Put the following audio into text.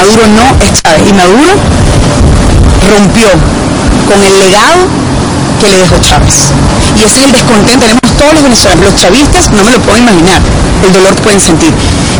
Maduro no es Chávez y Maduro rompió con el legado que le dejó Chávez. Y ese es el descontento, tenemos todos los venezolanos, los chavistas, no me lo puedo imaginar, el dolor que pueden sentir.